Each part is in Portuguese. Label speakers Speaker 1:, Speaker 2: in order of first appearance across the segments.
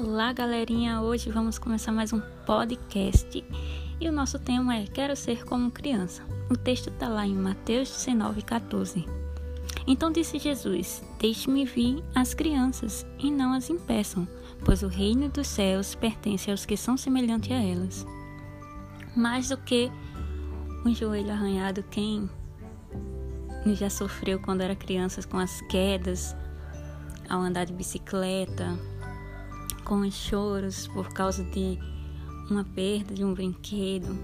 Speaker 1: Olá, galerinha! Hoje vamos começar mais um podcast e o nosso tema é Quero Ser Como Criança. O texto está lá em Mateus 19, 14. Então disse Jesus: Deixe-me vir as crianças e não as impeçam, pois o reino dos céus pertence aos que são semelhantes a elas. Mais do que um joelho arranhado, quem já sofreu quando era criança com as quedas, ao andar de bicicleta, com os choros por causa de uma perda de um brinquedo.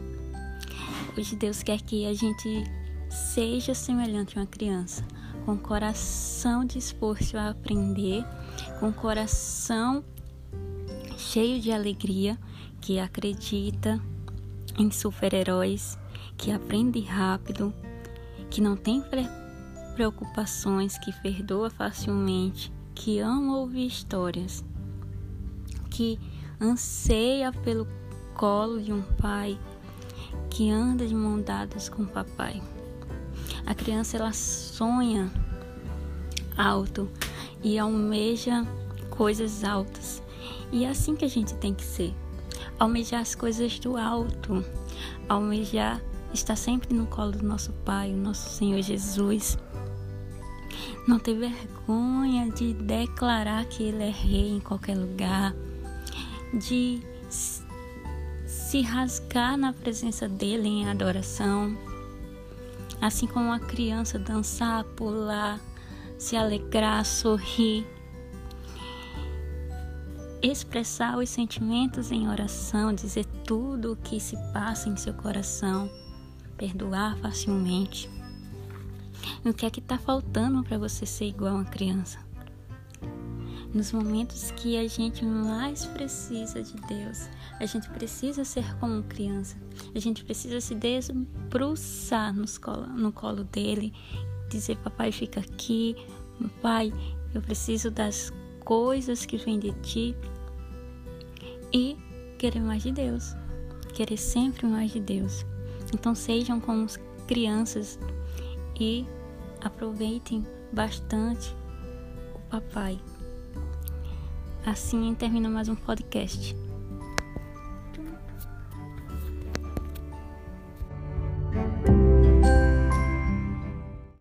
Speaker 1: Hoje Deus quer que a gente seja semelhante a uma criança, com coração disposto a aprender, com coração cheio de alegria, que acredita em super-heróis, que aprende rápido, que não tem preocupações, que perdoa facilmente, que ama ouvir histórias, que anseia pelo colo de um pai, que anda de mão dadas com o papai. A criança ela sonha alto e almeja coisas altas. E é assim que a gente tem que ser. Almejar as coisas do alto, almejar estar sempre no colo do nosso Pai, o nosso Senhor Jesus não ter vergonha de declarar que Ele é rei em qualquer lugar, de se rasgar na presença dele em adoração, assim como uma criança dançar, pular, se alegrar, sorrir, expressar os sentimentos em oração, dizer tudo o que se passa em seu coração, perdoar facilmente. O que é que está faltando para você ser igual a uma criança? Nos momentos que a gente mais precisa de Deus, a gente precisa ser como criança, a gente precisa se desbruçar colo, no colo dele, dizer: Papai, fica aqui, Pai, eu preciso das coisas que vêm de ti. E querer mais de Deus, querer sempre mais de Deus. Então sejam como crianças e aproveitem bastante o papai. Assim termina mais um podcast.